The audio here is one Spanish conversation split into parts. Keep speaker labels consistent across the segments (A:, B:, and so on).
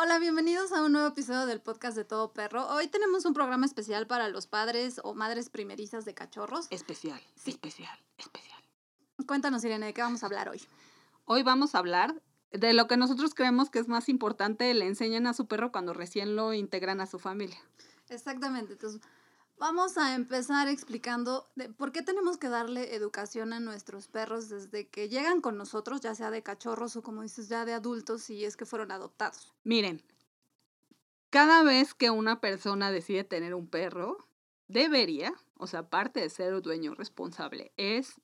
A: Hola, bienvenidos a un nuevo episodio del podcast de Todo Perro. Hoy tenemos un programa especial para los padres o madres primerizas de cachorros.
B: Especial, especial, especial.
A: Cuéntanos, Irene, ¿de qué vamos a hablar hoy?
B: Hoy vamos a hablar de lo que nosotros creemos que es más importante, le enseñan a su perro cuando recién lo integran a su familia.
A: Exactamente. Entonces, vamos a empezar explicando por qué tenemos que darle educación a nuestros perros desde que llegan con nosotros, ya sea de cachorros o como dices, ya de adultos, si es que fueron adoptados.
B: Miren, cada vez que una persona decide tener un perro, debería, o sea, aparte de ser dueño responsable, es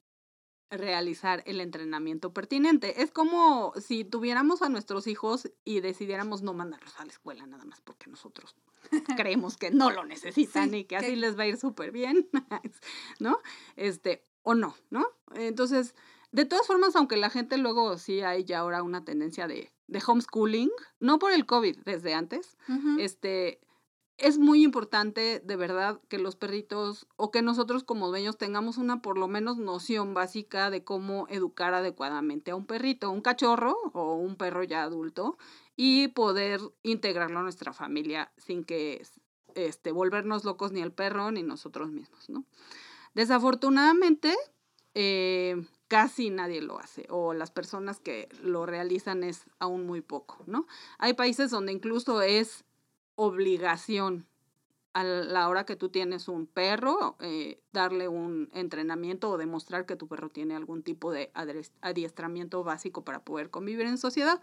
B: realizar el entrenamiento pertinente. Es como si tuviéramos a nuestros hijos y decidiéramos no mandarlos a la escuela nada más porque nosotros creemos que no lo necesitan y que, así les va a ir súper bien, ¿no? Este, o no, ¿no? Entonces, de todas formas, aunque la gente luego sí hay ya ahora una tendencia de, de homeschooling, no por el COVID, desde antes, este, es muy importante de verdad que los perritos o que nosotros como dueños tengamos una por lo menos noción básica de cómo educar adecuadamente a un perrito, un cachorro o un perro ya adulto y poder integrarlo a nuestra familia sin que este, volvernos locos ni el perro ni nosotros mismos, ¿no? Desafortunadamente, eh, casi nadie lo hace o las personas que lo realizan es aún muy poco, ¿no? Hay países donde incluso es obligación a la hora que tú tienes un perro, eh, darle un entrenamiento o demostrar que tu perro tiene algún tipo de adiestramiento básico para poder convivir en sociedad.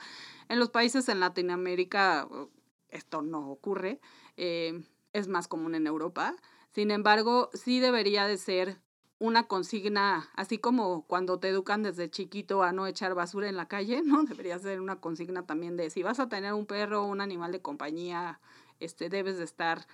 B: En los países en Latinoamérica uh, esto no ocurre, eh, es más común en Europa. Sin embargo, sí debería de ser una consigna, así como cuando te educan desde chiquito a no echar basura en la calle, ¿no? Debería ser una consigna también de si vas a tener un perro un animal de compañía, este, debes de estar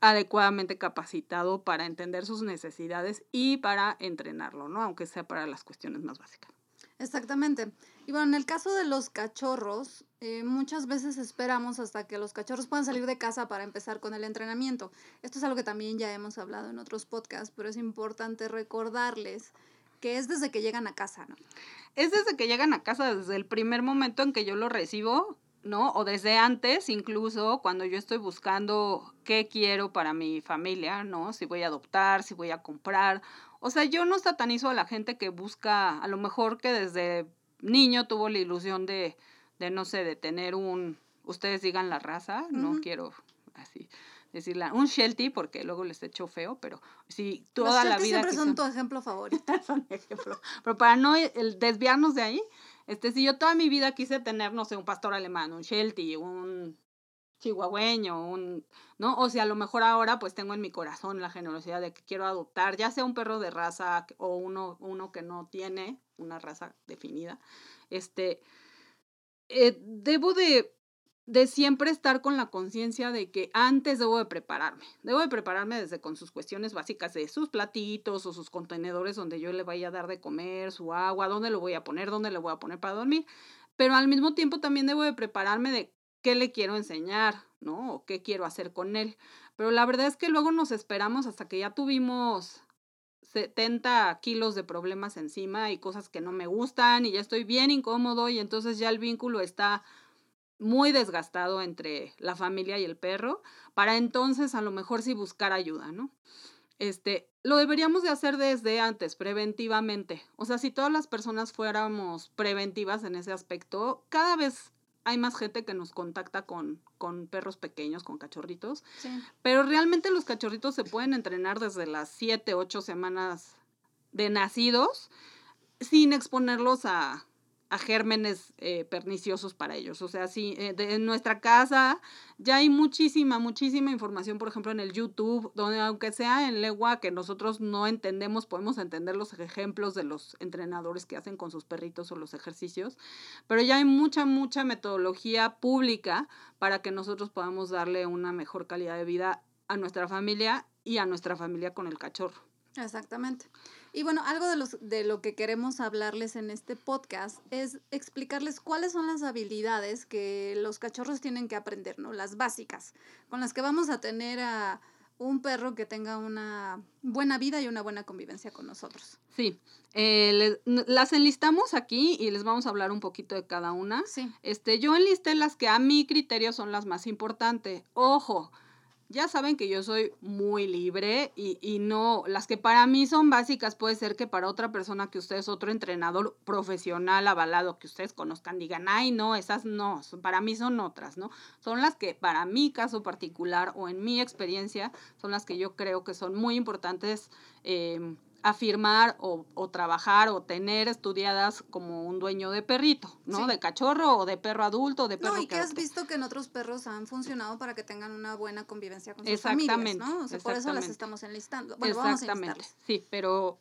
B: adecuadamente capacitado para entender sus necesidades y para entrenarlo, ¿no? Aunque sea para las cuestiones más básicas.
A: Exactamente. Y bueno, en el caso de los cachorros, eh, muchas veces esperamos hasta que los cachorros puedan salir de casa para empezar con el entrenamiento. Esto es algo que también ya hemos hablado en otros podcasts, pero es importante recordarles que es desde que llegan a casa, ¿no?
B: Es desde que llegan a casa, desde el primer momento en que yo lo recibo, ¿no? O desde antes, incluso cuando yo estoy buscando qué quiero para mi familia, ¿no? Si voy a adoptar, si voy a comprar. O sea, yo no satanizo a la gente que busca, a lo mejor que desde niño tuvo la ilusión de, de no sé, de tener un, ustedes digan la raza, no quiero así decirla, un Sheltie, porque luego les echo feo, pero si toda la vida...
A: siempre son tu ejemplo favorito.
B: son ejemplo. Pero para no el desviarnos de ahí, este, si yo toda mi vida quise tener, no sé, un pastor alemán, un Sheltie, un chihuahueño, un, ¿no? O sea, a lo mejor ahora pues tengo en mi corazón la generosidad de que quiero adoptar, ya sea un perro de raza o uno, uno que no tiene una raza definida. Este, eh, debo de de siempre estar con la conciencia de que antes debo de prepararme. Debo de prepararme desde con sus cuestiones básicas de sus platitos o sus contenedores donde yo le vaya a dar de comer, su agua, dónde lo voy a poner, dónde le voy a poner para dormir. Pero al mismo tiempo también debo de prepararme de qué le quiero enseñar, ¿no? O qué quiero hacer con él. Pero la verdad es que luego nos esperamos hasta que ya tuvimos 70 kilos de problemas encima y cosas que no me gustan y ya estoy bien incómodo y entonces ya el vínculo está muy desgastado entre la familia y el perro, para entonces a lo mejor sí buscar ayuda, ¿no? Este, lo deberíamos de hacer desde antes, preventivamente. O sea, si todas las personas fuéramos preventivas en ese aspecto, cada vez hay más gente que nos contacta con, con perros pequeños, con cachorritos. Pero realmente los cachorritos se pueden entrenar desde las 7, 8 semanas de nacidos sin exponerlos a, a gérmenes eh, perniciosos para ellos. O sea, sí, eh, en nuestra casa ya hay muchísima, muchísima información, por ejemplo, en el YouTube, donde aunque sea en lengua que nosotros no entendemos, podemos entender los ejemplos de los entrenadores que hacen con sus perritos o los ejercicios, pero ya hay mucha, mucha metodología pública para que nosotros podamos darle una mejor calidad de vida a nuestra familia y a nuestra familia con el cachorro.
A: Exactamente. Y bueno, algo de, los, de lo que queremos hablarles en este podcast es explicarles cuáles son las habilidades que los cachorros tienen que aprender, ¿no? Las básicas, con las que vamos a tener a un perro que tenga una buena vida y una buena convivencia con nosotros.
B: Sí, eh, las enlistamos aquí y les vamos a hablar un poquito de cada una.
A: Sí.
B: Este, yo enlisté las que a mi criterio son las más importantes. Ojo, ya saben que yo soy muy libre y, y, no, las que para mí son básicas puede ser que para otra persona que usted es otro entrenador profesional avalado que ustedes conozcan digan, ay no, esas no, para mí son otras, ¿no? Son las que para mi caso particular o en mi experiencia son las que yo creo que son muy importantes. Eh, afirmar o, o, trabajar o tener estudiadas como un dueño de perrito, ¿no? De cachorro o de perro adulto, de perro
A: No, y que, has visto que en otros perros han funcionado para que tengan una buena convivencia con sus familias, ¿no? O sea, por eso las estamos enlistando. Bueno, exactamente, vamos a
B: sí, pero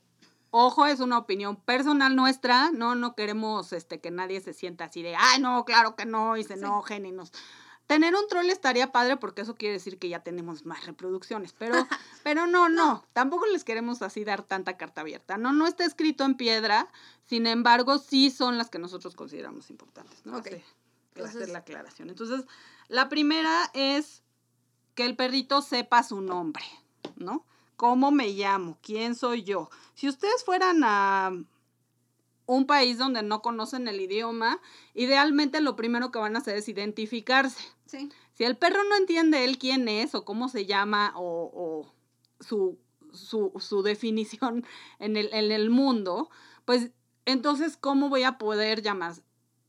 B: ojo, es una opinión personal nuestra, no no queremos este que nadie se sienta así de, "Ay, no, claro que no" y se sí. enojen y nos Tener un troll estaría padre porque eso quiere decir que ya tenemos más reproducciones, pero, pero no, no, tampoco les queremos así dar tanta carta abierta. No, no está escrito en piedra, sin embargo, sí son las que nosotros consideramos importantes, ¿no?
A: Okay.
B: Entonces, hacer la aclaración. Entonces, la primera es que el perrito sepa su nombre, ¿no? ¿Cómo me llamo? ¿Quién soy yo? Si ustedes fueran a un país donde no conocen el idioma, idealmente lo primero que van a hacer es identificarse.
A: Sí.
B: Si el perro no entiende él quién es o cómo se llama o, o su, su, su, definición en el, en el mundo, pues entonces, ¿cómo voy a poder llamar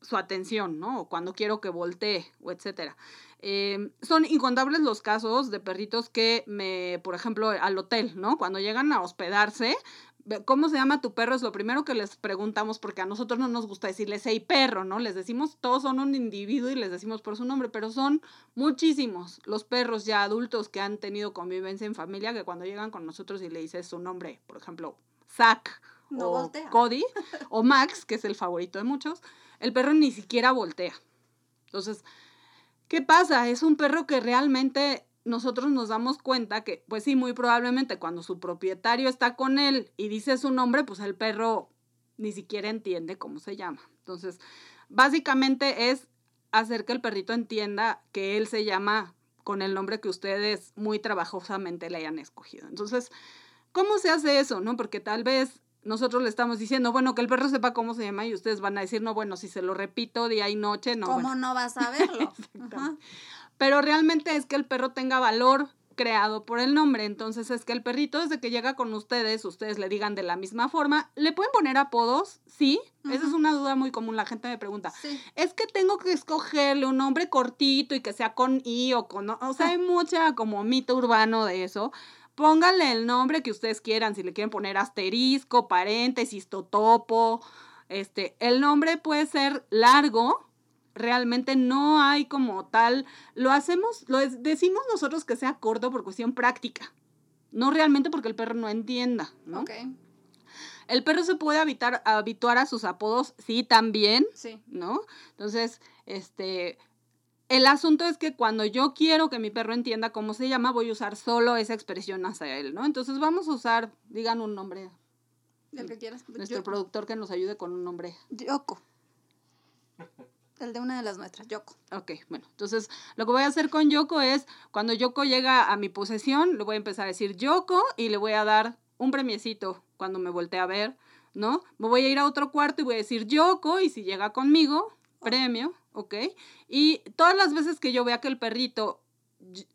B: su atención, ¿no? O cuando quiero que voltee, o etcétera. Eh, son incontables los casos de perritos que me, por ejemplo, al hotel, ¿no? Cuando llegan a hospedarse, ¿Cómo se llama tu perro? Es lo primero que les preguntamos porque a nosotros no nos gusta decirles hey perro, ¿no? Les decimos, todos son un individuo y les decimos por su nombre, pero son muchísimos los perros ya adultos que han tenido convivencia en familia que cuando llegan con nosotros y le dices su nombre, por ejemplo, Zack
A: no
B: o
A: voltea.
B: Cody o Max, que es el favorito de muchos, el perro ni siquiera voltea. Entonces, ¿qué pasa? Es un perro que realmente nosotros nos damos cuenta que, pues sí, muy probablemente cuando su propietario está con él y dice su nombre, pues el perro ni siquiera entiende cómo se llama. Entonces, básicamente es hacer que el perrito entienda que él se llama con el nombre que ustedes muy trabajosamente le hayan escogido. Entonces, ¿cómo se hace eso? ¿No? Porque tal vez nosotros le estamos diciendo, bueno, que el perro sepa cómo se llama y ustedes van a decir, no, bueno, si se lo repito día y noche, no.
A: ¿Cómo
B: bueno.
A: no vas a verlo?
B: Pero realmente es que el perro tenga valor creado por el nombre. Entonces es que el perrito desde que llega con ustedes, ustedes le digan de la misma forma, ¿le pueden poner apodos? Sí. Uh -huh. Esa es una duda muy común. La gente me pregunta,
A: sí.
B: es que tengo que escogerle un nombre cortito y que sea con I o con... O sea, hay mucha como mito urbano de eso. Pónganle el nombre que ustedes quieran, si le quieren poner asterisco, paréntesis, totopo. Este, el nombre puede ser largo, realmente no hay como tal, lo hacemos, lo decimos nosotros que sea corto por cuestión práctica, no realmente porque el perro no entienda, ¿no?
A: Okay.
B: El perro se puede habitar, habituar a sus apodos, sí, también,
A: sí.
B: ¿no? Entonces, este, el asunto es que cuando yo quiero que mi perro entienda cómo se llama, voy a usar solo esa expresión hacia él, ¿no? Entonces vamos a usar, digan un nombre.
A: El que quieras.
B: Nuestro yo, productor que nos ayude con un nombre.
A: Yoko. El de una de las nuestras, Yoko.
B: Ok, bueno, entonces lo que voy a hacer con Yoko es, cuando Yoko llega a mi posesión, le voy a empezar a decir Yoko y le voy a dar un premiecito cuando me voltee a ver, ¿no? Me voy a ir a otro cuarto y voy a decir Yoko y si llega conmigo, premio, ¿ok? Y todas las veces que yo vea que el perrito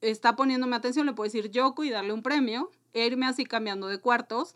B: está poniéndome atención, le puedo decir Yoko y darle un premio, e irme así cambiando de cuartos,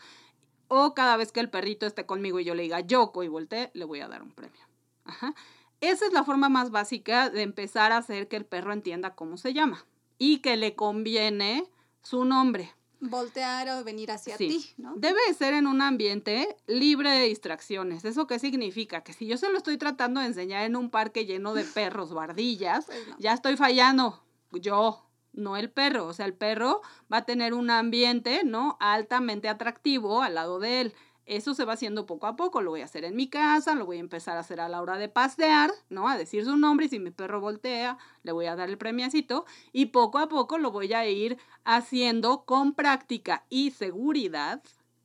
B: o cada vez que el perrito esté conmigo y yo le diga Yoko y voltee, le voy a dar un premio. Ajá. Esa es la forma más básica de empezar a hacer que el perro entienda cómo se llama y que le conviene su nombre.
A: Voltear o venir hacia sí. ti, ¿no?
B: Debe ser en un ambiente libre de distracciones. ¿Eso qué significa? Que si yo se lo estoy tratando de enseñar en un parque lleno de perros o ardillas,
A: pues no.
B: ya estoy fallando. Yo, no el perro. O sea, el perro va a tener un ambiente, ¿no? Altamente atractivo al lado de él. Eso se va haciendo poco a poco, lo voy a hacer en mi casa, lo voy a empezar a hacer a la hora de pasear, ¿no? A decir su nombre y si mi perro voltea, le voy a dar el premiacito y poco a poco lo voy a ir haciendo con práctica y seguridad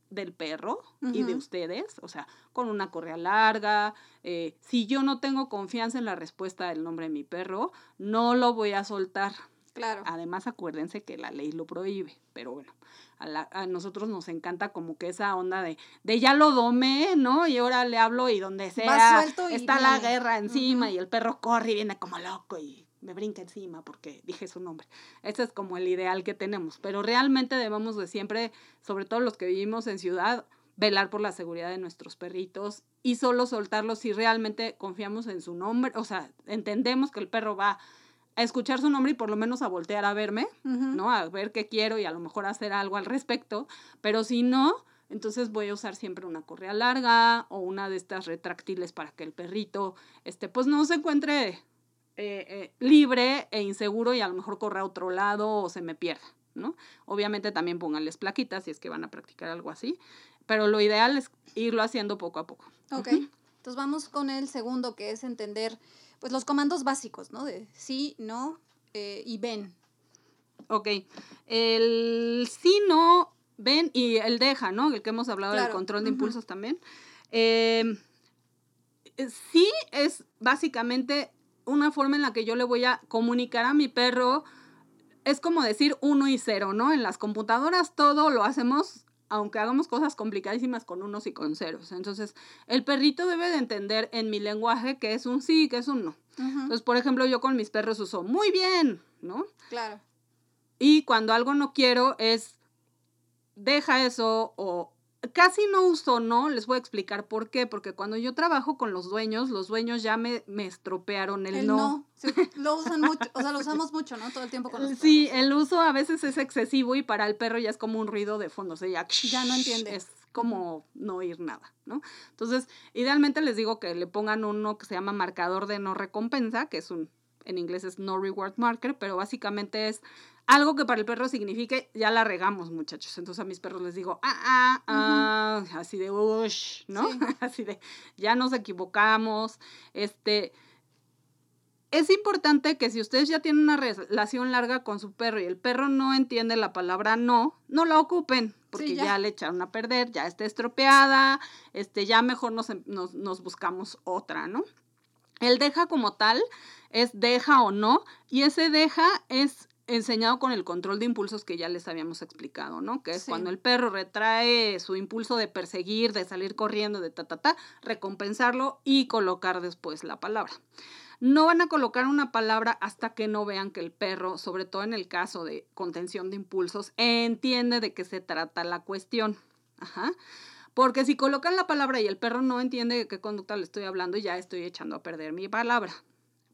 B: del perro uh -huh. y de ustedes, o sea, con una correa larga. Eh, si yo no tengo confianza en la respuesta del nombre de mi perro, no lo voy a soltar
A: Claro.
B: Además, acuérdense que la ley lo prohíbe, pero bueno, a, la- a nosotros nos encanta como que esa onda de, de ya lo domé, ¿no? Y ahora le hablo y donde sea
A: y
B: está la guerra encima y el perro corre y viene como loco y me brinca encima porque dije su nombre. Ese es como el ideal que tenemos, pero realmente debemos de siempre, sobre todo los que vivimos en ciudad, velar por la seguridad de nuestros perritos y solo soltarlos si realmente confiamos en su nombre, o sea, entendemos que el perro va a escuchar su nombre y por lo menos a voltear a verme. ¿no? A ver qué quiero y a lo mejor hacer algo al respecto, pero si no, entonces voy a usar siempre una correa larga o una de estas retráctiles para que el perrito, este, pues no se encuentre eh, eh, libre e inseguro y a lo mejor corra a otro lado o se me pierda, ¿no? Obviamente también pónganles plaquitas si es que van a practicar algo así, pero lo ideal es irlo haciendo poco a poco.
A: Ok. Entonces vamos con el segundo, que es entender pues los comandos básicos, ¿no? De sí, no eh, y ven.
B: Ok. El sí, no, ven y el deja, ¿no? El que hemos hablado del control de impulsos también. Eh, eh, sí es básicamente una forma en la que yo le voy a comunicar a mi perro. Es como decir uno y cero, ¿no? En las computadoras todo lo hacemos, aunque hagamos cosas complicadísimas con unos y con ceros. Entonces, el perrito debe de entender en mi lenguaje que es un sí y que es un no. Entonces, por ejemplo, yo con mis perros uso muy bien, ¿no?
A: Claro.
B: Y cuando algo no quiero es deja eso o casi no uso no, les voy a explicar por qué, porque cuando yo trabajo con los dueños, los dueños ya me, me estropearon el,
A: El
B: no.
A: no. Sí, lo usan mucho, o sea, lo usamos mucho, ¿no? Todo el tiempo con los
B: Sí,
A: perros.
B: el uso a veces es excesivo y para el perro ya es como un ruido de fondo, o sea, ya,
A: Ya no entiende.
B: Es como no oír nada, ¿no? Entonces, idealmente les digo que le pongan uno que se llama marcador de no recompensa, que es un, en inglés es no reward marker, pero básicamente es algo que para el perro signifique, ya la regamos, muchachos. Entonces a mis perros les digo, ah, ah, ah, así de, ush, ¿no?
A: Sí.
B: así de, ya nos equivocamos, este... Es importante que si ustedes ya tienen una relación larga con su perro y el perro no entiende la palabra no, no la ocupen, porque
A: ya.
B: ya. le echaron a perder, ya está estropeada, este, ya mejor nos, em- nos, nos buscamos otra, ¿no? El deja como tal es deja o no, y ese deja es enseñado con el control de impulsos que ya les habíamos explicado, ¿no? Que es
A: Sí.
B: cuando el perro retrae su impulso de perseguir, de salir corriendo, de ta, ta, ta, recompensarlo y colocar después la palabra. No van a colocar una palabra hasta que no vean que el perro, sobre todo en el caso de contención de impulsos, entiende de qué se trata la cuestión. Ajá. Porque si colocan la palabra y el perro no entiende de qué conducta le estoy hablando, ya estoy echando a perder mi palabra.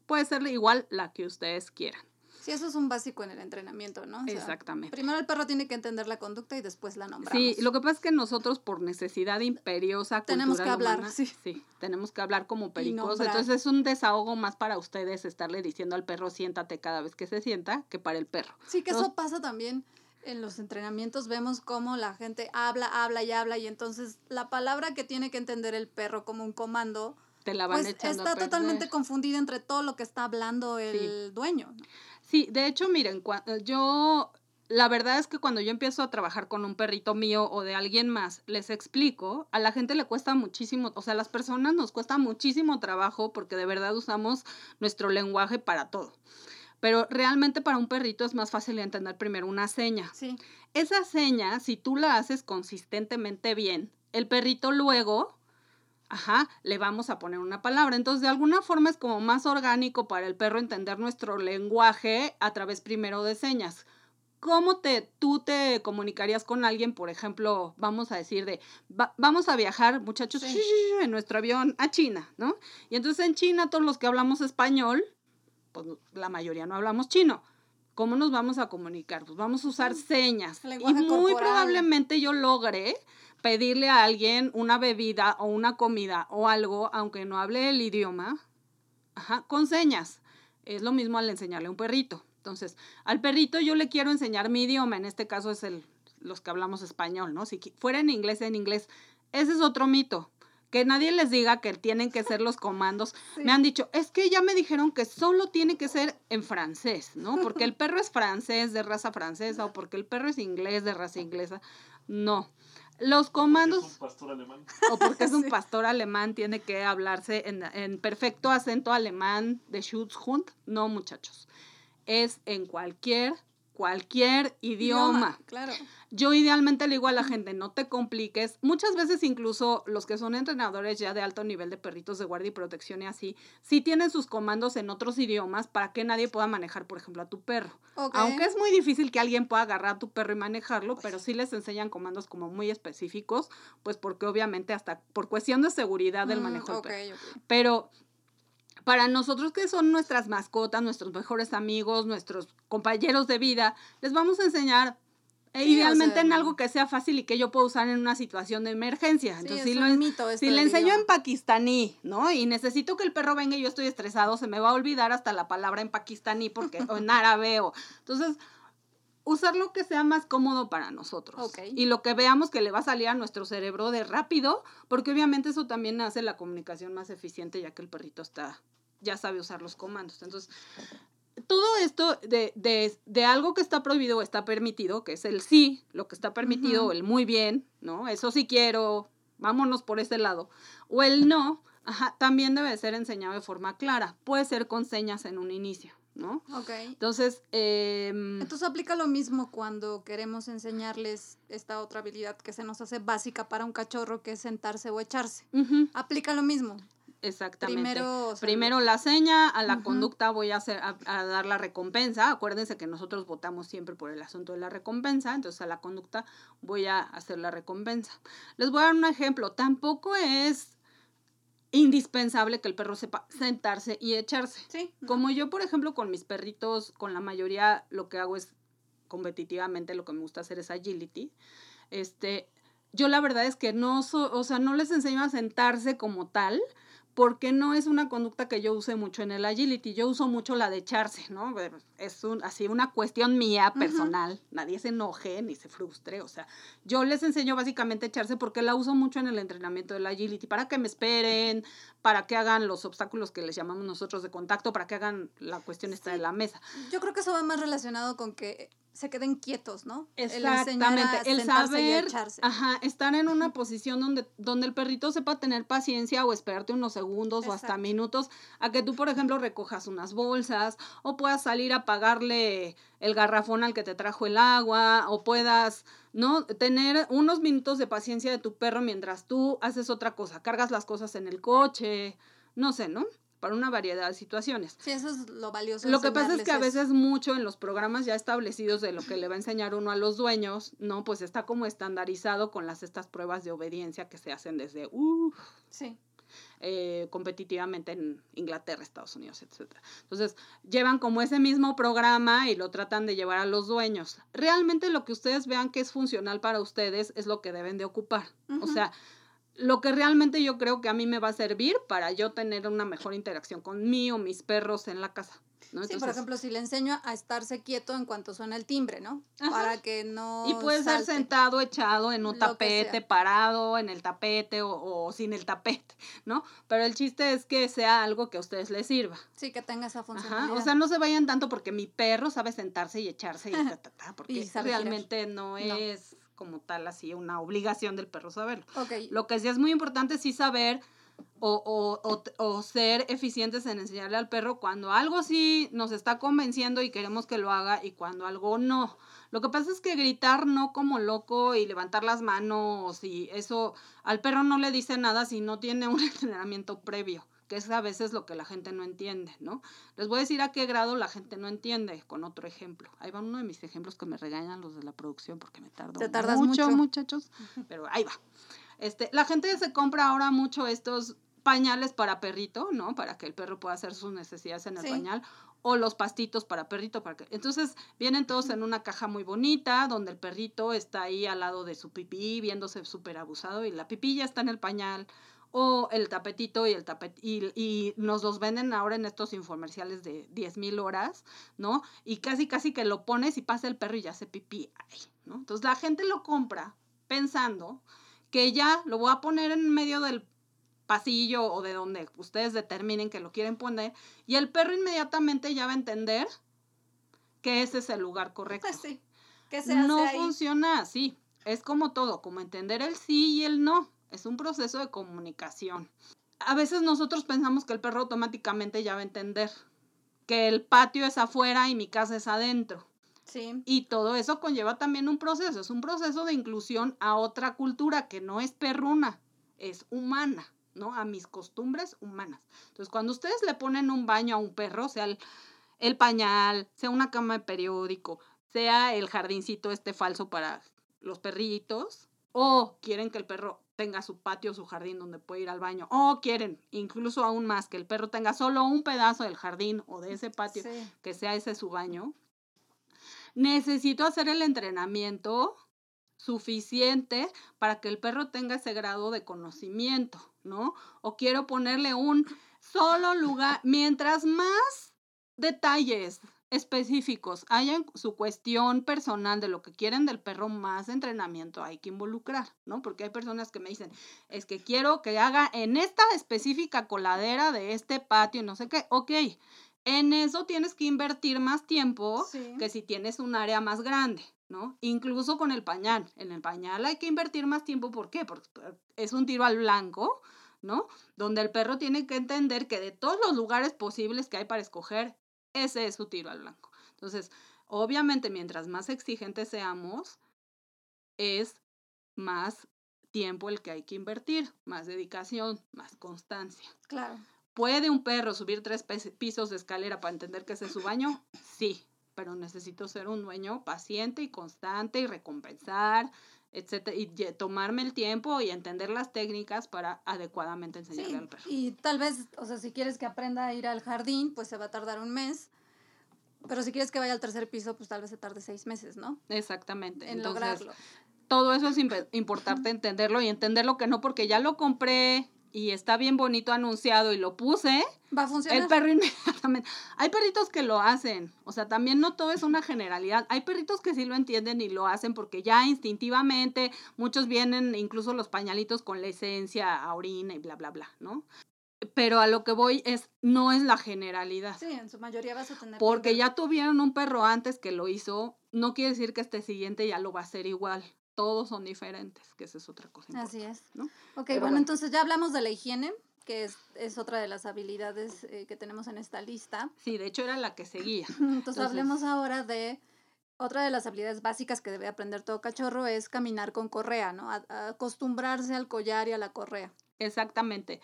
B: Puede ser igual la que ustedes quieran.
A: Sí, eso es un básico en el entrenamiento, ¿no? O sea,
B: Exactamente.
A: Primero el perro tiene que entender la conducta y después la nombramos.
B: Sí, lo que pasa es que nosotros por necesidad imperiosa
A: Tenemos que hablar,
B: humana,
A: sí.
B: tenemos que hablar como pericos. Entonces es un desahogo más para ustedes estarle diciendo al perro siéntate cada vez que se sienta que para el perro.
A: Sí, que eso pasa también en los entrenamientos. Vemos cómo la gente habla, habla y habla y entonces la palabra que tiene que entender el perro como un comando,
B: Te la van
A: pues está totalmente confundida entre todo lo que está hablando el dueño. ¿no?
B: Sí, de hecho, miren, eh, yo, la verdad es que cuando yo empiezo a trabajar con un perrito mío o de alguien más, les explico, a la gente le cuesta muchísimo, o sea, a las personas nos cuesta muchísimo trabajo porque de verdad usamos nuestro lenguaje para todo. Pero realmente para un perrito es más fácil entender primero una seña.
A: Sí,
B: Esa seña, si tú la haces consistentemente bien, el perrito luego, ajá, le vamos a poner una palabra. Entonces, de alguna forma es como más orgánico para el perro entender nuestro lenguaje a través primero de señas. ¿Cómo te, tú te comunicarías con alguien, por ejemplo, vamos a decir de, "Va- vamos a viajar, muchachos,
A: Sí.
B: en nuestro avión a China, ¿no? Y entonces en China todos los que hablamos español, pues la mayoría no hablamos chino. ¿Cómo nos vamos a comunicar? Pues vamos a usar señas. Y muy
A: corporal.
B: probablemente yo logre pedirle a alguien una bebida o una comida o algo, aunque no hable el idioma, ajá, con señas. Es lo mismo al enseñarle a un perrito. Entonces, al perrito yo le quiero enseñar mi idioma, en este caso es el, los que hablamos español, ¿no? Si fuera en inglés, en inglés. Ese es otro mito. Que nadie les diga que tienen que ser los comandos.
A: Sí.
B: Me han dicho, es que ya me dijeron que solo tiene que ser en francés, ¿no? Porque el perro es francés de raza francesa o porque el perro es inglés de raza inglesa. No. Los comandos
C: Es un pastor alemán.
B: o porque es un pastor alemán, tiene que hablarse en, en perfecto acento alemán de Schutzhund. No, muchachos. es en cualquier cualquier idioma.
A: Claro.
B: Yo idealmente le digo a la gente, no te compliques. Muchas veces incluso los que son entrenadores ya de alto nivel de perritos de guardia y protección y así, sí tienen sus comandos en otros idiomas para que nadie pueda manejar, por ejemplo, a tu perro. Aunque es muy difícil que alguien pueda agarrar a tu perro y manejarlo, pero sí les enseñan comandos como muy específicos, pues porque obviamente hasta por cuestión de seguridad del mm, manejo del perro. Pero para nosotros que son nuestras mascotas, nuestros mejores amigos, nuestros compañeros de vida, les vamos a enseñar eh, idealmente en algo que sea fácil y que yo pueda usar en una situación de emergencia. Entonces, si, lo, si le enseño en pakistaní, ¿no? Y necesito que el perro venga y yo estoy estresado, se me va a olvidar hasta la palabra en pakistaní porque, o en árabe o... Entonces, usar lo que sea más cómodo para nosotros. Y lo que veamos que le va a salir a nuestro cerebro de rápido, porque obviamente eso también hace la comunicación más eficiente ya que el perrito está ya sabe usar los comandos. Entonces, todo esto de, de, de, algo que está prohibido o está permitido, que es el sí, lo que está permitido, el muy bien, ¿no? Eso sí quiero, vámonos por ese lado. O el no, ajá, también debe ser enseñado de forma clara. Puede ser con señas en un inicio. ¿No?
A: Ok.
B: Entonces, em,
A: Entonces aplica lo mismo cuando queremos enseñarles esta otra habilidad que se nos hace básica para un cachorro, que es sentarse o echarse. Aplica lo mismo.
B: Exactamente. Primero, Primero la seña, a la conducta voy a, hacer, a, dar la recompensa. Acuérdense que nosotros votamos siempre por el asunto de la recompensa, entonces a la conducta voy a hacer la recompensa. Les voy a dar un ejemplo. Tampoco es indispensable que el perro sepa sentarse y echarse.
A: Sí.
B: Como yo, por ejemplo, con mis perritos, con la mayoría lo que hago es competitivamente, lo que me gusta hacer es agility. Este, yo la verdad es que no, o sea, no les enseño a sentarse como tal, porque no es una conducta que yo use mucho en el agility, yo uso mucho la de echarse, ¿no? Es un, así una cuestión mía personal, nadie se enoje ni se frustre, o sea, yo les enseño básicamente a echarse porque la uso mucho en el entrenamiento del agility, para que me esperen, para que hagan los obstáculos que les llamamos nosotros de contacto, para que hagan la cuestión esta de la mesa.
A: Yo creo que eso va más relacionado con que se queden quietos, ¿no?
B: Exactamente, el, saber, ajá, estar en una posición donde, donde el perrito sepa tener paciencia o esperarte unos segundos o hasta minutos a que tú, por ejemplo, recojas unas bolsas o puedas salir a pagarle el garrafón al que te trajo el agua o puedas, ¿no? Tener unos minutos de paciencia de tu perro mientras tú haces otra cosa, cargas las cosas en el coche, no sé, ¿no? Para una variedad de situaciones.
A: Sí, eso es lo valioso.
B: Lo que pasa es que a veces mucho en los programas ya establecidos de lo que le va a enseñar uno a los dueños, ¿no? Pues está como estandarizado con las estas pruebas de obediencia que se hacen desde, uh,
A: sí.
B: Eh, competitivamente en Inglaterra, Estados Unidos, etc. Entonces, llevan como ese mismo programa y lo tratan de llevar a los dueños. Realmente lo que ustedes vean que es funcional para ustedes es lo que deben de ocupar. O sea, lo que realmente yo creo que a mí me va a servir para yo tener una mejor interacción con mí o mis perros en la casa. ¿no?
A: sí, por ejemplo, si le enseño a estarse quieto en cuanto suena el timbre, ¿no? Para que no.
B: Y puede ser sentado, echado en un tapete, parado en el tapete o, sin el tapete, ¿no? Pero el chiste es que sea algo que a ustedes les sirva.
A: Sí, que tenga esa funcionalidad.
B: O sea, no se vayan tanto porque mi perro sabe sentarse y echarse y ta, ta, ta, porque realmente no es como tal así una obligación del perro saberlo. Lo que sí es muy importante es sí saber o, o, o, ser eficientes en enseñarle al perro cuando algo sí nos está convenciendo y queremos que lo haga y cuando algo no. Lo que pasa es que gritar no como loco y levantar las manos y eso al perro no le dice nada si no tiene un entrenamiento previo que es a veces lo que la gente no entiende, ¿no? Les voy a decir a qué grado la gente no entiende con otro ejemplo. Ahí va uno de mis ejemplos que me regañan los de la producción porque me tardo
A: Te tardas mucho,
B: muchachos, pero ahí va. Este, la gente se compra ahora mucho estos pañales para perrito, ¿no? Para que el perro pueda hacer sus necesidades en el pañal o los pastitos para perrito para que entonces vienen todos en una caja muy bonita donde el perrito está ahí al lado de su pipí viéndose súper abusado y la pipí ya está en el pañal o el tapetito y el tapet y, y, nos los venden ahora en estos infomerciales de 10 mil horas, ¿no? Y casi casi que lo pones y pasa el perro y ya se pipí ¿no? Entonces la gente lo compra pensando que ya lo voy a poner en medio del pasillo o de donde ustedes determinen que lo quieren poner y el perro inmediatamente ya va a entender que ese es el lugar correcto.
A: Pues sí. Que
B: se no funciona así. Es como todo, como entender el sí y el no. Es un proceso de comunicación. A veces nosotros pensamos que el perro automáticamente ya va a entender, que el patio es afuera y mi casa es adentro.
A: Sí.
B: Y todo eso conlleva también un proceso, es un proceso de inclusión a otra cultura que no es perruna, es humana, ¿no? A mis costumbres humanas. Entonces, cuando ustedes le ponen un baño a un perro, sea el, el pañal, sea una cama de periódico, sea el jardincito este falso para los perritos, o quieren que el perro tenga su patio, su jardín donde puede ir al baño, o quieren incluso aún más que el perro tenga solo un pedazo del jardín o de ese patio,
A: Sí.
B: que sea ese su baño, necesito hacer el entrenamiento suficiente para que el perro tenga ese grado de conocimiento, ¿no? O quiero ponerle un solo lugar, mientras más detalles específicos haya en su cuestión personal de lo que quieren del perro, más entrenamiento hay que involucrar, ¿no? Porque hay personas que me dicen, es que quiero que haga en esta específica coladera de este patio, no sé qué, ok, en eso tienes que invertir más tiempo
A: Sí.
B: que si tienes un área más grande, ¿no? Incluso con el pañal. En el pañal hay que invertir más tiempo, ¿por qué? Porque eh, es un tiro al blanco, ¿no? Donde el perro tiene que entender que de todos los lugares posibles que hay para escoger, ese es su tiro al blanco. Entonces, obviamente, mientras más exigentes seamos, es más tiempo el que hay que invertir, más dedicación, más constancia.
A: Claro.
B: ¿Puede un perro subir tres pisos de escalera para entender que ese es su baño? Sí, pero necesito ser un dueño paciente y constante y recompensar, etcétera, y tomarme el tiempo y entender las técnicas para adecuadamente enseñarle
A: Sí,
B: al perro.
A: y tal vez, o sea, si quieres que aprenda a ir al jardín, pues se va a tardar un mes. Pero si quieres que vaya al tercer piso, pues tal vez se tarde seis meses, ¿no?
B: Exactamente.
A: En
B: Entonces,
A: lograrlo.
B: todo eso es impe- importante entenderlo y entenderlo que no porque ya lo compré y está bien bonito anunciado y lo puse,
A: Va a funcionar.
B: El perro inmediatamente. Hay perritos que lo hacen. O sea, también no todo es una generalidad. Hay perritos que sí lo entienden y lo hacen porque ya instintivamente muchos vienen, incluso los pañalitos con la esencia a orina y bla, bla, bla, ¿no? Pero a lo que voy es, no es la generalidad.
A: Sí, en su mayoría vas a tener. que
B: Porque ya tuvieron un perro antes que lo hizo, no quiere decir que este siguiente ya lo va a hacer igual. Todos son diferentes, que esa es otra cosa.
A: Así es.
B: ¿no?
A: Ok, bueno,
B: bueno.
A: entonces ya hablamos de la higiene, que es, es otra de las habilidades eh, que tenemos en esta lista.
B: Sí, de hecho era la que seguía.
A: Entonces,
B: Entonces-
A: hablemos ahora de otra de las habilidades básicas que debe aprender todo cachorro es caminar con correa, ¿no? A- a acostumbrarse al collar y a la correa.
B: Exactamente.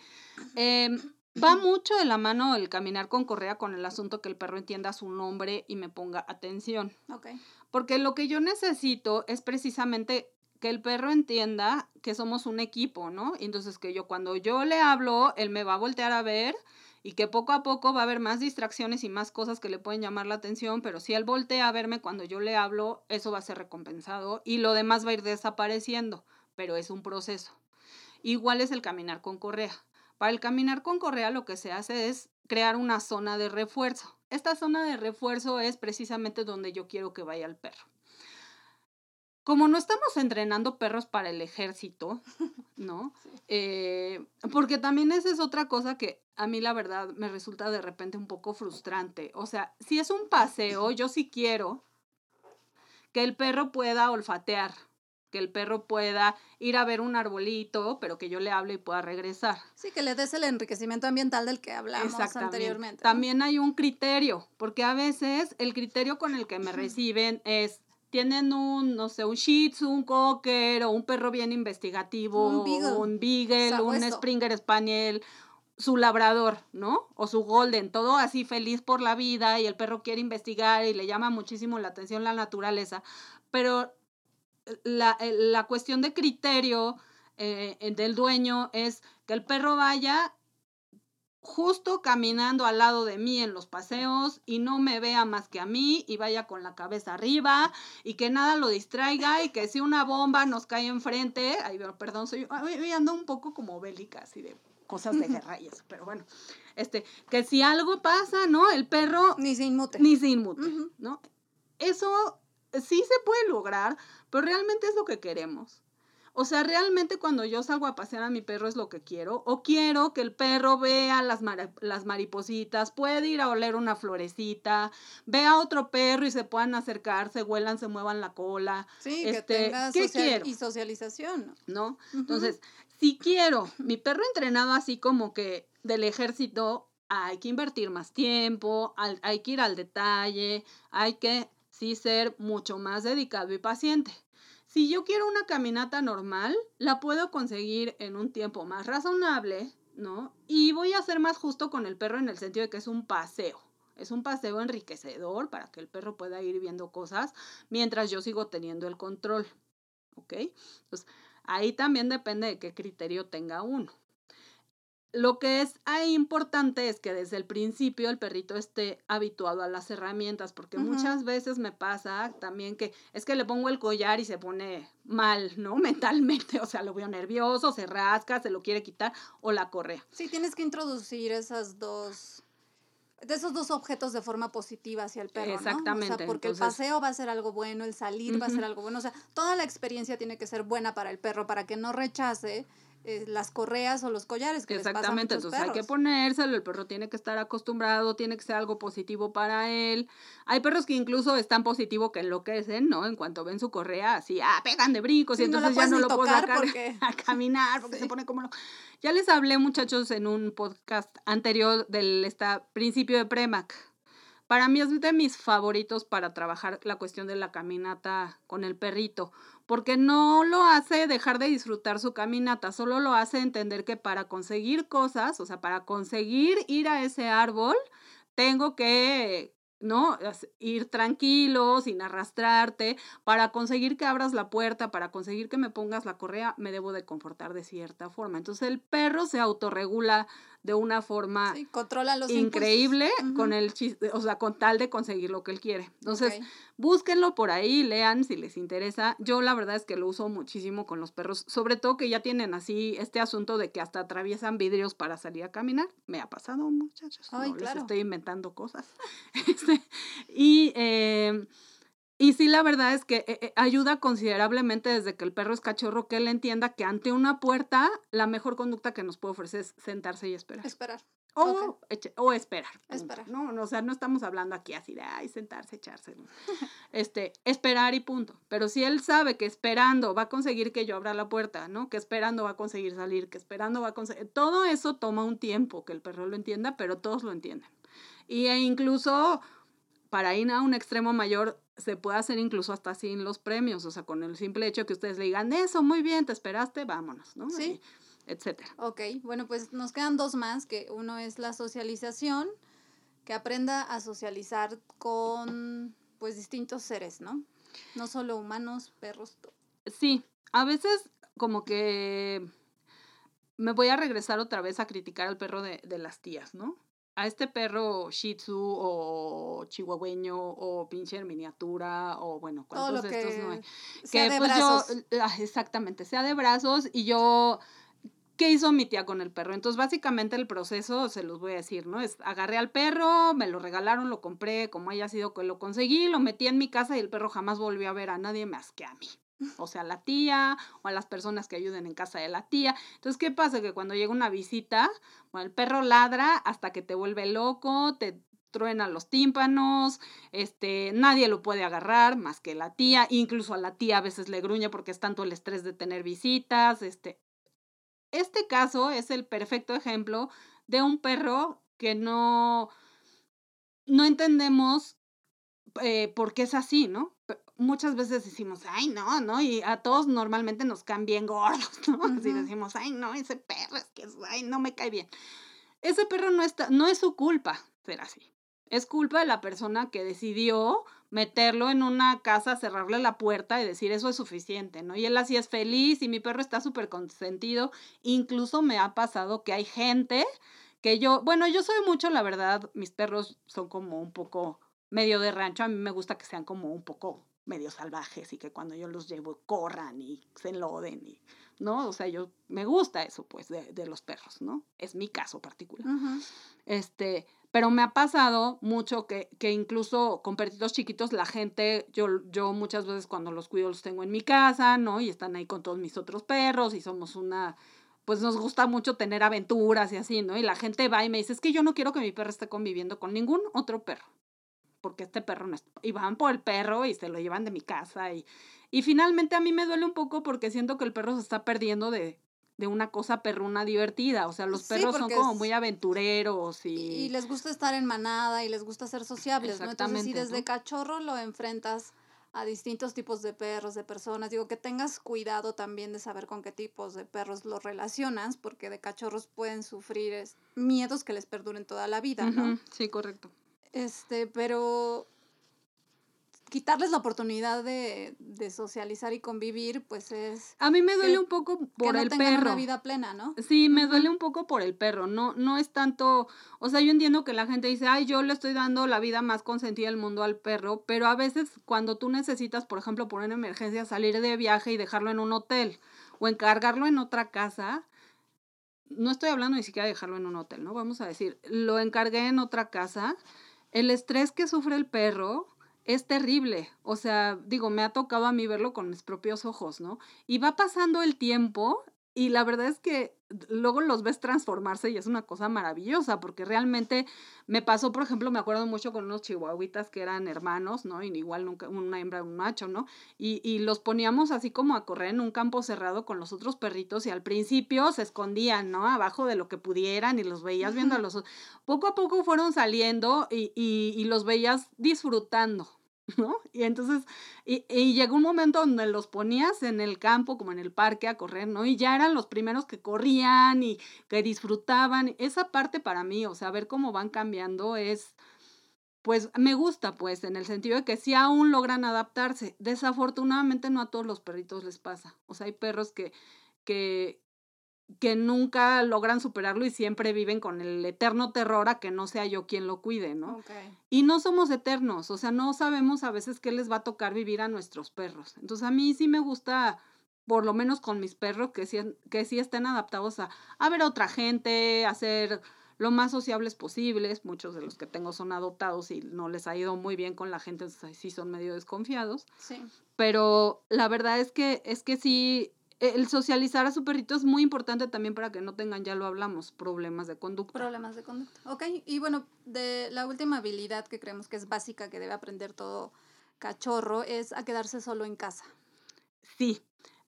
B: Em, va mucho de la mano el caminar con correa con el asunto que el perro entienda su nombre y me ponga atención.
A: Ok.
B: Porque lo que yo necesito es precisamente que el perro entienda que somos un equipo, ¿no? Entonces que yo cuando yo le hablo, él me va a voltear a ver y que poco a poco va a haber más distracciones y más cosas que le pueden llamar la atención, pero si él voltea a verme cuando yo le hablo, eso va a ser recompensado y lo demás va a ir desapareciendo, pero es un proceso. Igual es el caminar con correa. Para el caminar con correa lo que se hace es crear una zona de refuerzo. Esta zona de refuerzo es precisamente donde yo quiero que vaya el perro. Como no estamos entrenando perros para el ejército, ¿no?
A: Sí.
B: Eh, porque también esa es otra cosa que a mí la verdad me resulta de repente un poco frustrante. O sea, si es un paseo, yo sí quiero que el perro pueda olfatear, que el perro pueda ir a ver un arbolito, pero que yo le hable y pueda regresar.
A: Sí, que le des el enriquecimiento ambiental del que hablamos anteriormente. ¿no?
B: También hay un criterio, porque a veces el criterio con el que me reciben es tienen un, no sé, un Shih Tzu, un Cocker o un perro bien investigativo,
A: Un Beagle.
B: un Beagle, un. Springer Spaniel, su labrador, ¿no? O su Golden, todo así feliz por la vida y el perro quiere investigar y le llama muchísimo la atención la naturaleza, pero la, el- la cuestión de criterio eh, eh, del dueño es que el perro vaya justo caminando al lado de mí en los paseos y no me vea más que a mí y vaya con la cabeza arriba y que nada lo distraiga y que si una bomba nos cae enfrente, ay, perdón, soy, hoy ando un poco como bélica, así de cosas de guerra y eso, pero bueno, este, que si algo pasa, ¿no? El perro
A: Ni se inmute.
B: ni se inmute. ¿no? Eso sí se puede lograr, pero realmente es lo que queremos. O sea, realmente cuando yo salgo a pasear a mi perro es lo que quiero. O quiero que el perro vea las, mara- las maripositas, puede ir a oler una florecita, vea a otro perro y se puedan acercar, se huelan, se muevan la cola,
A: Sí,
B: este,
A: que tenga
B: ¿qué
A: social-
B: quiero?
A: y socialización. ¿no?
B: Entonces, si quiero mi perro entrenado así como que del ejército, hay que invertir más tiempo, hay que ir al detalle, hay que sí ser mucho más dedicado y paciente. Si yo quiero una caminata normal, la puedo conseguir en un tiempo más razonable, ¿no? Y voy a ser más justo con el perro en el sentido de que es un paseo. Es un paseo enriquecedor para que el perro pueda ir viendo cosas mientras yo sigo teniendo el control. ¿Ok? Entonces, ahí también depende de qué criterio tenga uno. Lo que es importante es que desde el principio el perrito esté habituado a las herramientas, porque muchas veces me pasa también que es que le pongo el collar y se pone mal, ¿no? Mentalmente, o sea, lo veo nervioso, se rasca, se lo quiere quitar, o la correa.
A: Sí, tienes que introducir esas dos de esos dos objetos de forma positiva hacia el perro, Exactamente. ¿no? O sea, porque el paseo va a ser algo bueno, el salir va a ser algo bueno, o sea, toda la experiencia tiene que ser buena para el perro para que no rechace eh, las correas o los collares que
B: Exactamente, les entonces hay que ponérselo, el perro tiene que estar acostumbrado, tiene que ser algo positivo para él. Hay perros que incluso están positivo que enloquecen, ¿no? En cuanto ven su correa, así, ah, pegan de brincos y entonces ya no lo puedo sacar a caminar porque se pone como lo... Ya les hablé, muchachos, en un podcast anterior del esta, principio de Premac. Para mí es de mis favoritos para trabajar la cuestión de la caminata con el perrito, porque no lo hace dejar de disfrutar su caminata, solo lo hace entender que para conseguir cosas, o sea, para conseguir ir a ese árbol, tengo que ¿no? Ir tranquilo, sin arrastrarte, para conseguir que abras la puerta, para conseguir que me pongas la correa, me debo de confortar de cierta forma. Entonces el perro se autorregula de una forma increíble con el o sea, con tal de conseguir lo que él quiere. Entonces, búsquenlo por ahí, lean si les interesa. Yo la verdad es que lo uso muchísimo con los perros, sobre todo que ya tienen así este asunto de que hasta atraviesan vidrios para salir a caminar. Me ha pasado, muchachos. no les estoy inventando cosas. Este, y eh, y sí, la verdad es que eh, eh, ayuda considerablemente desde que el perro es cachorro que él entienda que ante una puerta la mejor conducta que nos puede ofrecer es sentarse y esperar.
A: Esperar.
B: O, o esperar. Esperar. No, o sea, no estamos hablando aquí así de, ay, sentarse, echarse. este, esperar y punto. Pero si él sabe que esperando va a conseguir que yo abra la puerta, ¿no? Que esperando va a conseguir salir, que esperando va a conseguir... Todo eso toma un tiempo que el perro lo entienda, pero todos lo entienden. Y e incluso para ir a un extremo mayor, se puede hacer incluso hasta sin los premios, o sea, con el simple hecho que ustedes le digan, eso, muy bien, te esperaste, vámonos, ¿no? Sí. etcétera.
A: Ok, bueno, pues nos quedan dos más, que uno es la socialización, que aprenda a socializar con, pues, distintos seres, ¿no? No solo humanos, perros.
B: Sí, a veces como que me voy a regresar otra vez a criticar al perro de, de las tías, ¿no? A este perro Shih Tzu o chihuahueño o pinche miniatura o bueno, cuántos de estos no hay. Que pues yo, ah, exactamente, sea de brazos y yo ¿qué hizo mi tía con el perro? Entonces, básicamente el proceso, se los voy a decir, ¿no? Es agarré al perro, me lo regalaron, lo compré, como haya sido que lo conseguí, lo metí en mi casa y el perro jamás volvió a ver a nadie más que a mí o sea, la tía o a las personas que ayuden en casa de la tía. Entonces, ¿qué pasa? Que cuando llega una visita, bueno, el perro ladra hasta que te vuelve loco, te truena los tímpanos, este, nadie lo puede agarrar más que la tía, incluso a la tía a veces le gruñe porque es tanto el estrés de tener visitas, este. Este caso es el perfecto ejemplo de un perro que no, no entendemos eh, por qué es así, ¿no? Muchas veces decimos, ay, no, ¿no? Y a todos normalmente nos caen bien gordos, ¿no? Así decimos, ay, no, ese perro es que, ay, no me cae bien. Ese perro no, está, no es su culpa ser así. Es culpa de la persona que decidió meterlo en una casa, cerrarle la puerta y decir eso es suficiente, ¿no? Y él así es feliz y mi perro está súper consentido. Incluso me ha pasado que hay gente que yo, bueno, yo soy mucho, la verdad, mis perros son como un poco medio de rancho, a mí me gusta que sean como un poco medio salvajes y que cuando yo los llevo corran y se enloden y, ¿no? O sea, yo me gusta eso, pues, de, de los perros, ¿no? Es mi caso particular. Este, pero me ha pasado mucho que, que incluso con perritos chiquitos la gente, yo, yo muchas veces cuando los cuido los tengo en mi casa, ¿no? Y están ahí con todos mis otros perros y somos una, pues nos gusta mucho tener aventuras y así, ¿no? Y la gente va y me dice, es que yo no quiero que mi perro esté conviviendo con ningún otro perro porque este perro no está. Y van por el perro y se lo llevan de mi casa. Y, y finalmente a mí me duele un poco porque siento que el perro se está perdiendo de, de una cosa perruna divertida. O sea, los perros son como muy aventureros y...
A: y... les gusta estar en manada y les gusta ser sociables, ¿no? Entonces, si desde cachorro lo enfrentas a distintos tipos de perros, de personas, digo que tengas cuidado también de saber con qué tipos de perros los relacionas, porque de cachorros pueden sufrir miedos que les perduren toda la vida, ¿no?
B: Sí, correcto.
A: Este, pero quitarles la oportunidad de, de, socializar y convivir, pues es...
B: A mí me duele un poco por que no el perro. una
A: vida plena, ¿no?
B: Sí, me duele un poco por el perro, no, no es tanto, o sea, yo entiendo que la gente dice, ay, yo le estoy dando la vida más consentida del mundo al perro, pero a veces cuando tú necesitas, por ejemplo, por una emergencia, salir de viaje y dejarlo en un hotel o encargarlo en otra casa, no estoy hablando ni siquiera de dejarlo en un hotel, ¿no? Vamos a decir, lo encargué en otra casa, el estrés que sufre el perro, es terrible. O sea, digo, me ha tocado a mí verlo con mis propios ojos, ¿no? Y va pasando el tiempo y la verdad es que luego los ves transformarse y es una cosa maravillosa, porque realmente me pasó, por ejemplo, me acuerdo mucho con unos chihuahuitas que eran hermanos, ¿no? Y igual nunca, una hembra un macho, ¿no? Y, y los poníamos así como a correr en un campo cerrado con los otros perritos y al principio se escondían, ¿no? Abajo de lo que pudieran y los veías viendo a los... Poco a poco fueron saliendo y, y, y los veías disfrutando, ¿no? Y entonces, y, llegó un momento donde los ponías en el campo, como en el parque, a correr, ¿no? Y ya eran los primeros que corrían y que disfrutaban. Esa parte para mí, o sea, ver cómo van cambiando es, pues me gusta, pues, en el sentido de que sí aún logran adaptarse. Desafortunadamente no a todos los perritos les pasa. O sea, hay perros que, que, que nunca logran superarlo y siempre viven con el eterno terror a que no sea yo quien lo cuide, ¿no? Y no somos eternos, o sea, no sabemos a veces qué les va a tocar vivir a nuestros perros. Entonces a mí sí me gusta, por lo menos con mis perros, que sí, que sí estén adaptados a, a ver a otra gente, a ser lo más sociables posibles. Muchos de los que tengo son adoptados y no les ha ido muy bien con la gente, entonces sí son medio desconfiados. Sí. Pero la verdad es que, es que sí, el socializar a su perrito es muy importante también para que no tengan, ya lo hablamos, problemas de conducta.
A: Problemas de conducta. Ok, y bueno, de la última habilidad que creemos que es básica, que debe aprender todo cachorro, es a quedarse solo en casa.
B: Sí,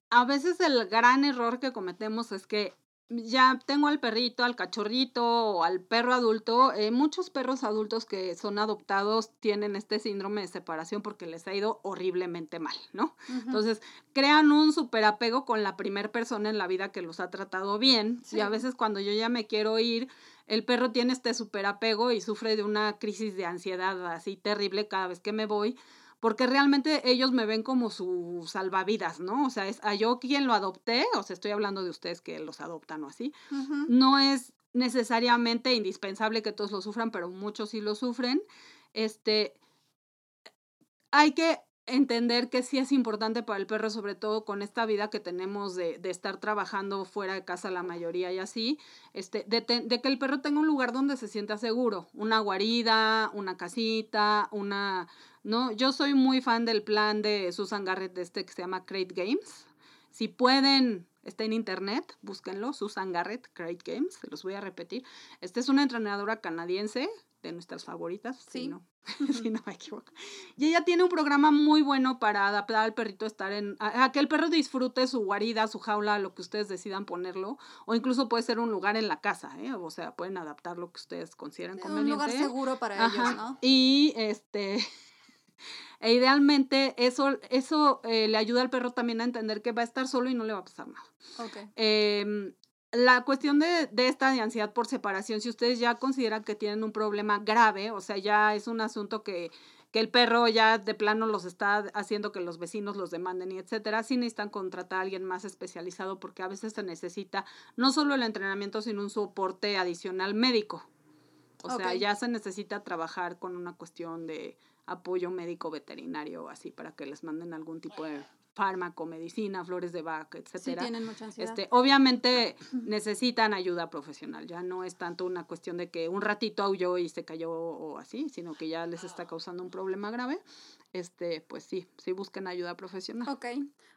B: a veces el gran error que cometemos es que ya tengo al perrito, al cachorrito o al perro adulto. Eh, muchos perros adultos que son adoptados tienen este síndrome de separación porque les ha ido horriblemente mal, ¿no? Entonces, crean un superapego con la primera persona en la vida que los ha tratado bien. Y a veces cuando yo ya me quiero ir, el perro tiene este superapego y sufre de una crisis de ansiedad así terrible cada vez que me voy porque realmente ellos me ven como su salvavidas, ¿no? O sea, es a yo quien lo adopté, o sea, estoy hablando de ustedes que los adoptan o así, no es necesariamente indispensable que todos lo sufran, pero muchos sí lo sufren. Este, hay que entender que sí es importante para el perro, sobre todo con esta vida que tenemos de, de estar trabajando fuera de casa la mayoría y así, este, de, de, que el perro tenga un lugar donde se sienta seguro, una guarida, una casita, una, ¿no? Yo soy muy fan del plan de Susan Garrett, de este que se llama Crate Games. Si pueden, está en internet, búsquenlo, Susan Garrett, Crate Games, se los voy a repetir. Esta es una entrenadora canadiense, de nuestras favoritas, sí. Si no, si no me equivoco. Y ella tiene un programa muy bueno para adaptar al perrito a estar en, a, que el perro disfrute su guarida, su jaula, lo que ustedes decidan ponerlo, o incluso puede ser un lugar en la casa, ¿eh? o sea, pueden adaptar lo que ustedes consideren conveniente. Un
A: lugar seguro para ellos, ¿no?
B: Y este, e idealmente eso, eso eh, le ayuda al perro también a entender que va a estar solo y no le va a pasar nada. Okay. Em, la cuestión de, de, esta de ansiedad por separación, si ustedes ya consideran que tienen un problema grave, o sea, ya es un asunto que, que el perro ya de plano los está haciendo que los vecinos los demanden y etcétera, sí necesitan contratar a alguien más especializado porque a veces se necesita no solo el entrenamiento, sino un soporte adicional médico. O sea, ya se necesita trabajar con una cuestión de apoyo médico veterinario o así para que les manden algún tipo de fármaco, medicina, flores de vaca, etcétera.
A: Sí, tienen mucha ansiedad.
B: Este, obviamente necesitan ayuda profesional, ya no es tanto una cuestión de que un ratito aulló y se cayó o así, sino que ya les está causando un problema grave. Este, pues sí, sí busquen ayuda profesional.
A: Ok.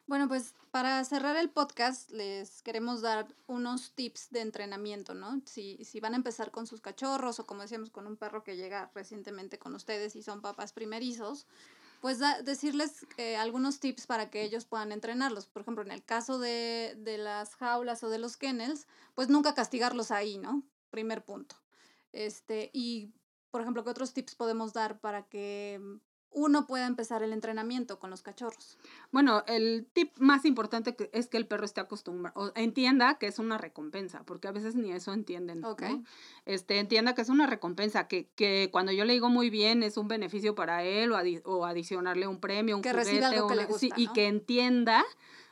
A: Bueno, pues para cerrar el podcast les queremos dar unos tips de entrenamiento, ¿no? Si, si van a empezar con sus cachorros o como decíamos con un perro que llega recientemente con ustedes y son papás primerizos, pues decirles eh, algunos tips para que ellos puedan entrenarlos. Por ejemplo, en el caso de, de las jaulas o de los kennels, pues nunca castigarlos ahí, ¿no? Primer punto. Este, y, por ejemplo, ¿qué otros tips podemos dar para que uno pueda empezar el entrenamiento con los cachorros.
B: Bueno, el tip más importante es que el perro esté acostumbrado, entienda que es una recompensa, porque a veces ni eso entienden. Ok. Este, entienda que es una recompensa, que, que, cuando yo le digo muy bien es un beneficio para él o, o adicionarle un premio, un que juguete, algo que le gusta, y que entienda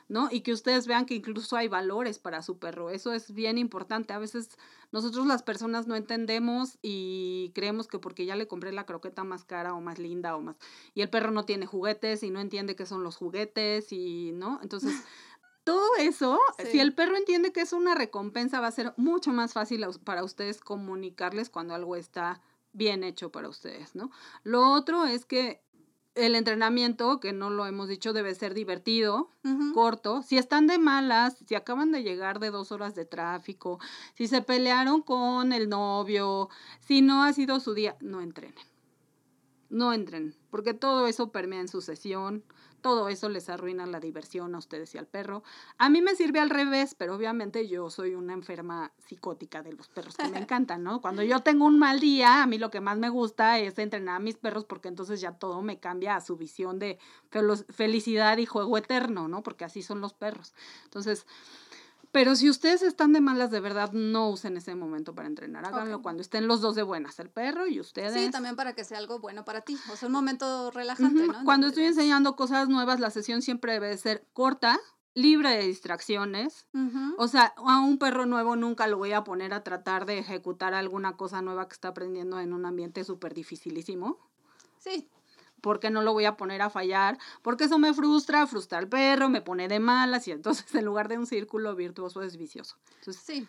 B: ¿no? Y que ustedes vean que incluso hay valores para su perro. Eso es bien importante. A veces nosotros las personas no entendemos y creemos que porque ya le compré la croqueta más cara o más linda o más... Y el perro no tiene juguetes y no entiende qué son los juguetes y, ¿no? Entonces... todo eso, si el perro entiende que es una recompensa, va a ser mucho más fácil para ustedes comunicarles cuando algo está bien hecho para ustedes, ¿no? Lo otro es que el entrenamiento, que no lo hemos dicho, debe ser divertido, corto. Si están de malas, si acaban de llegar de dos horas de tráfico, si se pelearon con el novio, si no ha sido su día, no entrenen. No entren, porque todo eso permea en su sesión, todo eso les arruina la diversión a ustedes y al perro. A mí me sirve al revés, pero obviamente yo soy una enferma psicótica de los perros que me encantan, ¿no? Cuando yo tengo un mal día, a mí lo que más me gusta es entrenar a mis perros porque entonces ya todo me cambia a su visión de felicidad y juego eterno, ¿no? Porque así son los perros. Entonces, pero si ustedes están de malas, de verdad, no usen ese momento para entrenar. Háganlo cuando estén los dos de buenas, el perro y ustedes.
A: Sí, también para que sea algo bueno para ti. O sea, un momento relajante, ¿no?
B: Cuando estoy enseñando cosas nuevas, la sesión siempre debe ser corta, libre de distracciones. O sea, a un perro nuevo nunca lo voy a poner a tratar de ejecutar alguna cosa nueva que está aprendiendo en un ambiente súper dificilísimo.
A: Sí,
B: porque no lo voy a poner a fallar, porque eso me frustra, frustra al perro, me pone de malas y entonces en lugar de un círculo virtuoso es vicioso. Entonces, sí.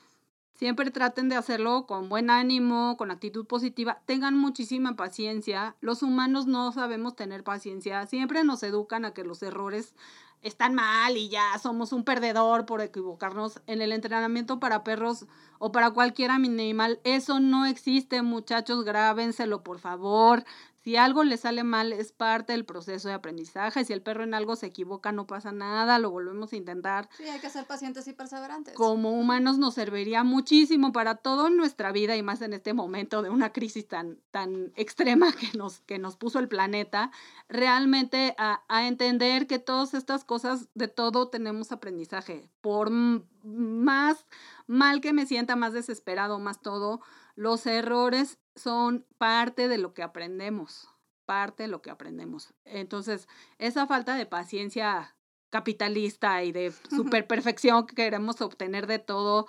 B: Siempre traten de hacerlo con buen ánimo, con actitud positiva. Tengan muchísima paciencia. Los humanos no sabemos tener paciencia. Siempre nos educan a que los errores están mal y ya somos un perdedor por equivocarnos en el entrenamiento para perros o para cualquier animal. Eso no existe, muchachos, grábenselo por favor. Si algo le sale mal, es parte del proceso de aprendizaje. Si el perro en algo se equivoca, no pasa nada, lo volvemos a intentar.
A: Sí, hay que ser pacientes y perseverantes.
B: Como humanos nos serviría muchísimo para toda nuestra vida y más en este momento de una crisis tan, tan extrema que nos, que nos puso el planeta, realmente a, a entender que todas estas cosas, de todo tenemos aprendizaje. Por más mal que me sienta, más desesperado, más todo, los errores son parte de lo que aprendemos, parte de lo que aprendemos. Entonces, esa falta de paciencia capitalista y de super perfección que queremos obtener de todo,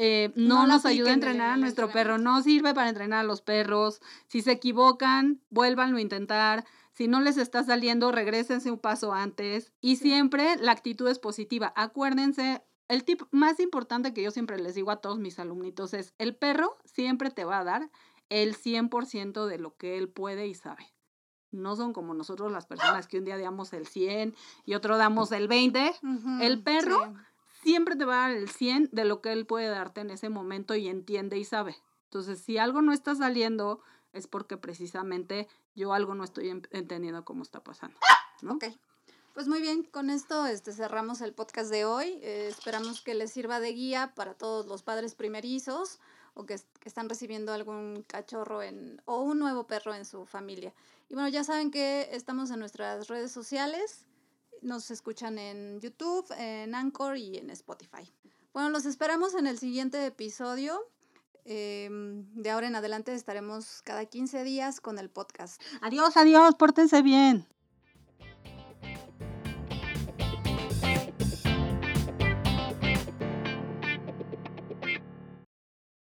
B: eh, no, nos ayuda a entrenar a nuestro perro, no sirve para entrenar a los perros. Si se equivocan, vuélvanlo a intentar. Si no les está saliendo, regresense un paso antes. Y siempre la actitud es positiva. Acuérdense, el tip más importante que yo siempre les digo a todos mis alumnitos es, el perro siempre te va a dar el 100% de lo que él puede y sabe. No son como nosotros las personas que un día damos el 100 y otro damos el 20. el perro siempre te va a dar el 100 de lo que él puede darte en ese momento y entiende y sabe. Entonces, si algo no está saliendo, es porque precisamente yo algo no estoy entendiendo cómo está pasando. ¿no?
A: Ok. Pues muy bien, con esto este, cerramos el podcast de hoy. Eh, esperamos que les sirva de guía para todos los padres primerizos o que, están recibiendo algún cachorro en, o un nuevo perro en su familia. Y bueno, ya saben que estamos en nuestras redes sociales. Nos escuchan en YouTube, en Anchor y en Spotify. Bueno, los esperamos en el siguiente episodio. Em, de ahora en adelante estaremos cada 15 días con el podcast.
B: Adiós, adiós, pórtense bien.